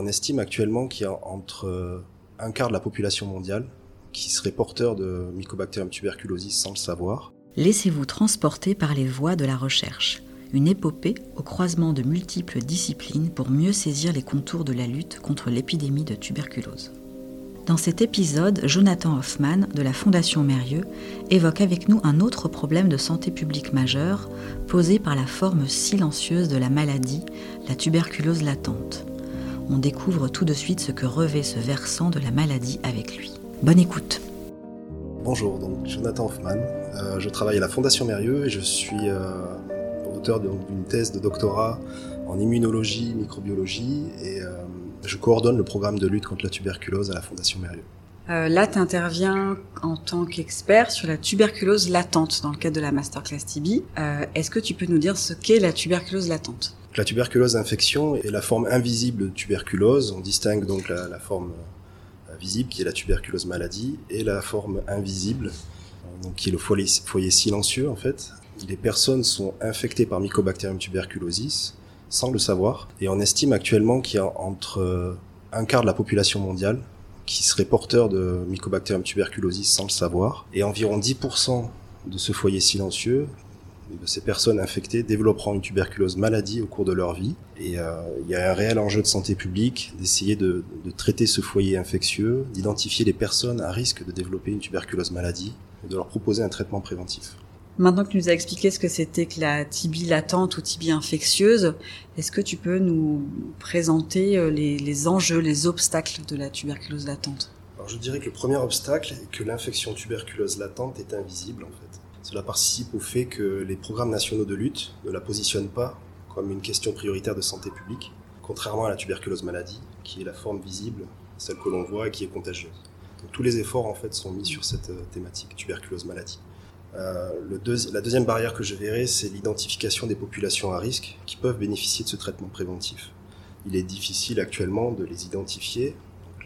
On estime actuellement qu'il y a entre un quart de la population mondiale qui serait porteur de Mycobacterium tuberculosis sans le savoir. Laissez-vous transporter par les voies de la recherche. Une épopée au croisement de multiples disciplines pour mieux saisir les contours de la lutte contre l'épidémie de tuberculose. Dans cet épisode, Jonathan Hoffman de la Fondation Mérieux évoque avec nous un autre problème de santé publique majeur posé par la forme silencieuse de la maladie, la tuberculose latente. On découvre tout de suite ce que revêt ce versant de la maladie avec lui. Bonne écoute. Bonjour, donc Jonathan Hoffman. Euh, je travaille à la Fondation Mérieux et je suis euh, auteur d'une thèse de doctorat en immunologie, microbiologie et euh, je coordonne le programme de lutte contre la tuberculose à la Fondation Mérieux. Euh, là, tu interviens en tant qu'expert sur la tuberculose latente dans le cadre de la masterclass TB. Euh, Est-ce que tu peux nous dire ce qu'est la tuberculose latente? La tuberculose infection est la forme invisible de tuberculose. On distingue donc la, forme euh, visible qui est la tuberculose maladie et la forme invisible euh, qui est le foyer, foyer silencieux en fait. Les personnes sont infectées par Mycobacterium tuberculosis sans le savoir. Et on estime actuellement qu'il y a entre un quart de la population mondiale qui serait porteur de Mycobacterium tuberculosis sans le savoir. Et environ 10% de ce foyer silencieux, ces personnes infectées, développeront une tuberculose maladie au cours de leur vie. Et euh, il y a un réel enjeu de santé publique d'essayer de, de, traiter ce foyer infectieux, d'identifier les personnes à risque de développer une tuberculose maladie et de leur proposer un traitement préventif. Maintenant que tu nous as expliqué ce que c'était que la tibie latente ou tibie infectieuse, est-ce que tu peux nous présenter euh, les, les, enjeux, les obstacles de la tuberculose latente? Alors je dirais que le premier obstacle est que l'infection tuberculose latente est invisible en fait. Cela participe au fait que les programmes nationaux de lutte ne la positionnent pas comme une question prioritaire de santé publique, contrairement à la tuberculose maladie, qui est la forme visible, celle que l'on voit et qui est contagieuse. Tous les efforts en fait sont mis sur cette euh, thématique tuberculose maladie. Euh, la deuxième barrière que je verrai, c'est l'identification des populations à risque qui peuvent bénéficier de ce traitement préventif. Il est difficile actuellement de les identifier.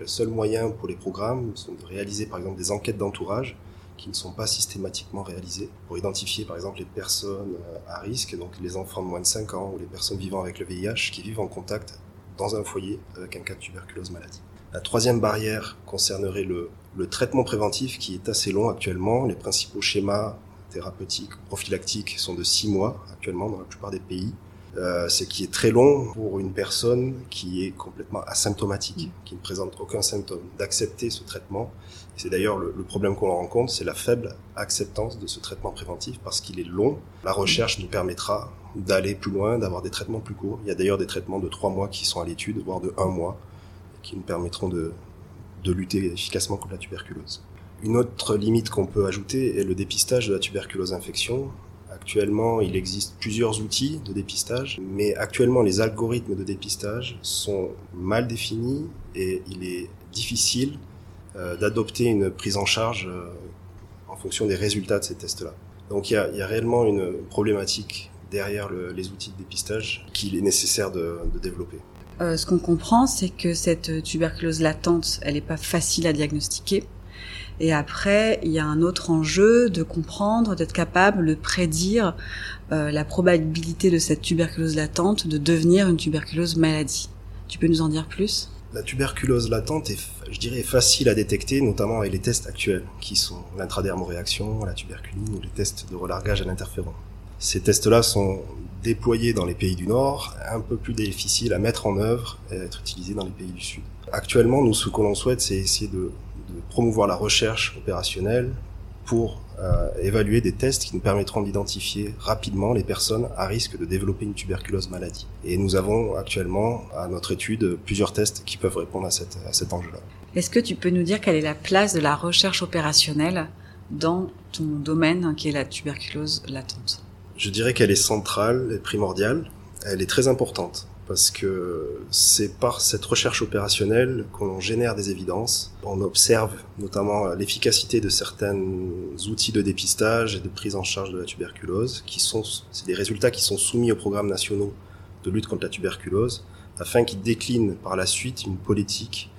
Le seul moyen pour les programmes sont de réaliser par exemple des enquêtes d'entourage qui ne sont pas systématiquement réalisées pour identifier par exemple les personnes euh, à risque, donc les enfants de moins de 5 ans ou les personnes vivant avec le VIH qui vivent en contact dans un foyer avec un cas de tuberculose maladie. La troisième barrière concernerait le, le, traitement préventif qui est assez long actuellement. Les principaux schémas thérapeutiques, prophylactiques sont de six mois actuellement dans la plupart des pays. Euh, ce qui est très long pour une personne qui est complètement asymptomatique, qui ne présente aucun symptôme, d'accepter ce traitement. C'est d'ailleurs le, le, problème qu'on rencontre, c'est la faible acceptance de ce traitement préventif parce qu'il est long. La recherche nous permettra d'aller plus loin, d'avoir des traitements plus courts. Il y a d'ailleurs des traitements de trois mois qui sont à l'étude, voire de un mois qui nous permettront de, de lutter efficacement contre la tuberculose. Une autre limite qu'on peut ajouter est le dépistage de la tuberculose infection. Actuellement, il existe plusieurs outils de dépistage, mais actuellement, les algorithmes de dépistage sont mal définis et il est difficile euh, d'adopter une prise en charge euh, en fonction des résultats de ces tests-là. Donc il y, a, réellement une problématique derrière le, les outils de dépistage qu'il est nécessaire de, de développer. Euh, ce qu'on comprend, c'est que cette tuberculose latente, elle n'est pas facile à diagnostiquer. Et après, il y a un autre enjeu de comprendre, d'être capable de prédire euh, la probabilité de cette tuberculose latente de devenir une tuberculose maladie. Tu peux nous en dire plus? La tuberculose latente est, je dirais, facile à détecter, notamment avec les tests actuels, qui sont l'intradermoréaction, la tuberculine ou les tests de relargage à l'interféron. Ces tests-là sont déployés dans les pays du Nord, un peu plus difficiles à mettre en œuvre et à être utilisés dans les pays du Sud. Actuellement, nous, ce que l'on souhaite, c'est essayer de, de, promouvoir la recherche opérationnelle pour euh, évaluer des tests qui nous permettront d'identifier rapidement les personnes à risque de développer une tuberculose maladie. Et nous avons actuellement à notre étude plusieurs tests qui peuvent répondre à, cette, à cet enjeu-là. Est-ce que tu peux nous dire quelle est la place de la recherche opérationnelle dans ton domaine qui est la tuberculose latente? Je dirais qu'elle est centrale et primordiale. Elle est très importante parce que c'est par cette recherche opérationnelle qu'on génère des évidences. On observe notamment l'efficacité de certains outils de dépistage et de prise en charge de la tuberculose, qui sont c'est des résultats qui sont soumis aux programmes nationaux de lutte contre la tuberculose, afin qu'ils déclinent par la suite une politique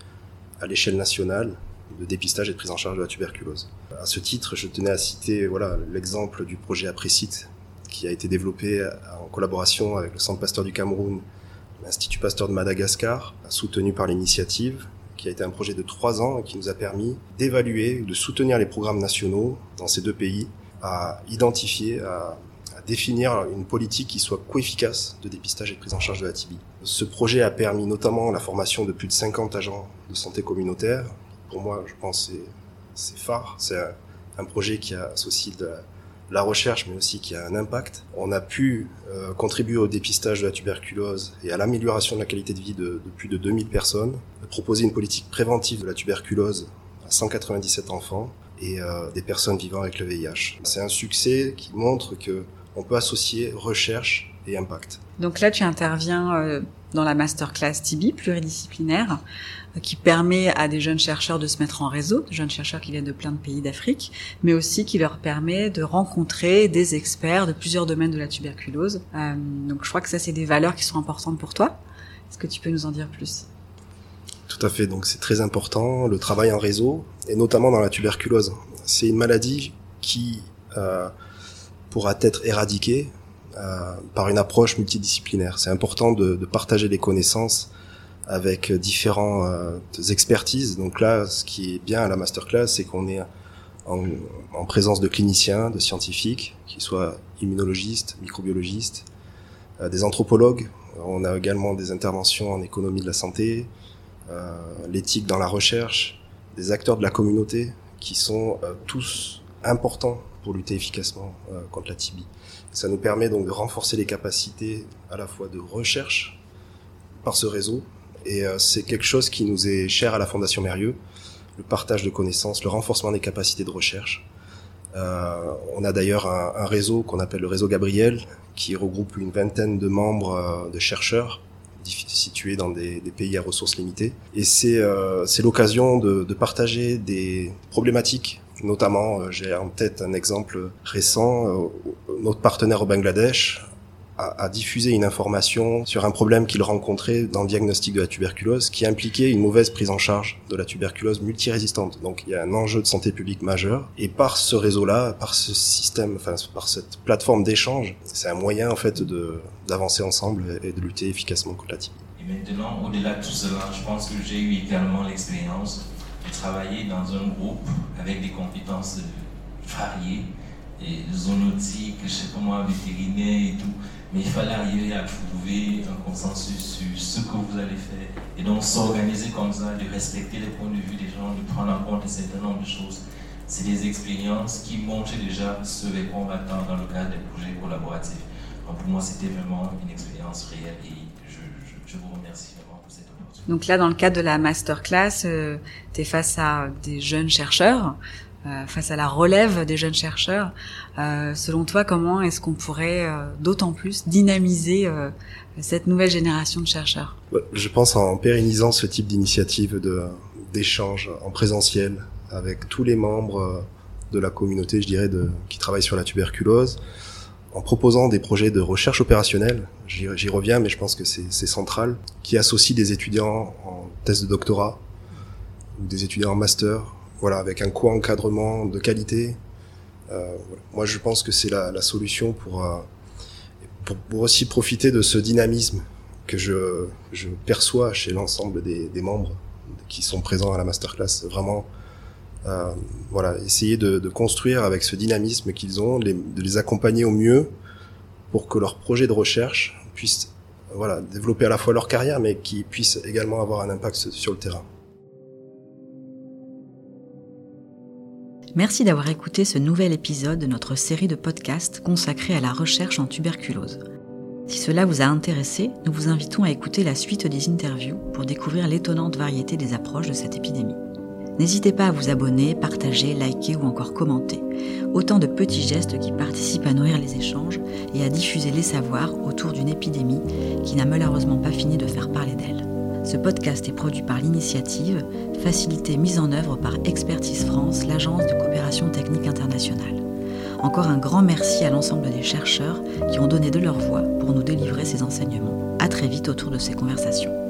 à l'échelle nationale de dépistage et de prise en charge de la tuberculose. À ce titre, je tenais à citer voilà l'exemple du projet Aprécite qui a été développé en collaboration avec le Centre Pasteur du Cameroun l'Institut Pasteur de Madagascar, soutenu par l'initiative, qui a été un projet de trois ans et qui nous a permis d'évaluer, de soutenir les programmes nationaux dans ces deux pays, à identifier, à, définir une politique qui soit co-efficace de dépistage et de prise en charge de la TB. Ce projet a permis notamment la formation de plus de 50 agents de santé communautaire. Pour moi, je pense c'est phare. C'est un, projet qui associe de la recherche, mais aussi qui a un impact. On a pu euh, contribuer au dépistage de la tuberculose et à l'amélioration de la qualité de vie de, plus de 2000 personnes, proposer une politique préventive de la tuberculose à 197 enfants et euh, des personnes vivant avec le VIH. C'est un succès qui montre que on peut associer recherche et impact. Donc là, tu interviens euh, dans la masterclass TIBI pluridisciplinaire euh, qui permet à des jeunes chercheurs de se mettre en réseau, de jeunes chercheurs qui viennent de plein de pays d'Afrique, mais aussi qui leur permet de rencontrer des experts de plusieurs domaines de la tuberculose. Euh, donc je crois que ça, c'est des valeurs qui sont importantes pour toi. Est-ce que tu peux nous en dire plus? Tout à fait, donc c'est très important, le travail en réseau, et notamment dans la tuberculose. C'est une maladie qui euh, pourra être éradiquée par une approche multidisciplinaire. C'est important de, de, partager les connaissances avec différentes euh, expertises. Donc là, ce qui est bien à la masterclass, c'est qu'on est en, en, présence de cliniciens, de scientifiques, qui soient immunologistes, microbiologistes, euh, des anthropologues. On a également des interventions en économie de la santé, euh, l'éthique dans la recherche, des acteurs de la communauté qui sont tous importants pour lutter efficacement contre la TB. Ça nous permet donc de renforcer les capacités à la fois de recherche par ce réseau, et euh, c'est quelque chose qui nous est cher à la Fondation Mérieux, le partage de connaissances, le renforcement des capacités de recherche. Euh, on a d'ailleurs un, réseau qu'on appelle le réseau Gabriel, qui regroupe une vingtaine de membres, euh, de chercheurs, situés dans des, pays à ressources limitées. Et c'est euh, l'occasion de, partager des problématiques Notamment, euh, j'ai en tête un exemple récent, euh, notre partenaire au Bangladesh a, diffusé une information sur un problème qu'il rencontrait dans le diagnostic de la tuberculose qui impliquait une mauvaise prise en charge de la tuberculose multirésistante. Donc il y a un enjeu de santé publique majeur et par ce réseau-là, par ce système, enfin par cette plateforme d'échange, c'est un moyen en fait d'avancer ensemble et de lutter efficacement contre la TB. Et maintenant, au-delà de tout cela, je pense que j'ai eu également l'expérience travailler dans un groupe avec des compétences variées, et zoonotiques, je sais pas moi, vétérinaire et tout. Mais il fallait arriver à trouver un consensus sur ce que vous allez faire. Et donc s'organiser comme ça, de respecter les points de vue des gens, de prendre en compte un certain nombre de choses. C'est des expériences qui montrent déjà ce vers quoi va dans le cadre des projets collaboratifs. Donc pour moi, c'était vraiment une expérience réelle et je, je, je vous remercie. Donc là, dans le cadre de la masterclass, euh, tu es face à des jeunes chercheurs, euh, face à la relève des jeunes chercheurs. Euh, selon toi, comment est-ce qu'on pourrait euh, d'autant plus dynamiser euh, cette nouvelle génération de chercheurs? Je pense en pérennisant ce type d'initiative de d'échange en présentiel avec tous les membres de la communauté, je dirais, de, qui travaillent sur la tuberculose, en proposant des projets de recherche opérationnelle, j'y reviens, mais je pense que c'est central, qui associent des étudiants en thèse de doctorat ou des étudiants en master, voilà, avec un co-encadrement de qualité. Euh, Moi, je pense que c'est la, la, solution pour, euh, pour, aussi profiter de ce dynamisme que je, perçois chez l'ensemble des, des, membres qui sont présents à la masterclass. Vraiment, voilà, essayer de, construire avec ce dynamisme qu'ils ont, de les accompagner au mieux pour que leur projet de recherche puisse voilà, développer à la fois leur carrière, mais qui puisse également avoir un impact sur le terrain. Merci d'avoir écouté ce nouvel épisode de notre série de podcasts consacrée à la recherche en tuberculose. Si cela vous a intéressé, nous vous invitons à écouter la suite des interviews pour découvrir l'étonnante variété des approches de cette épidémie. N'hésitez pas à vous abonner, partager, liker ou encore commenter. Autant de petits gestes qui participent à nourrir les échanges et à diffuser les savoirs autour d'une épidémie qui n'a malheureusement pas fini de faire parler d'elle. Ce podcast est produit par l'initiative, facilité mise en œuvre par Expertise France, l'agence de coopération technique internationale. Encore un grand merci à l'ensemble des chercheurs qui ont donné de leur voix pour nous délivrer ces enseignements. À très vite autour de ces conversations.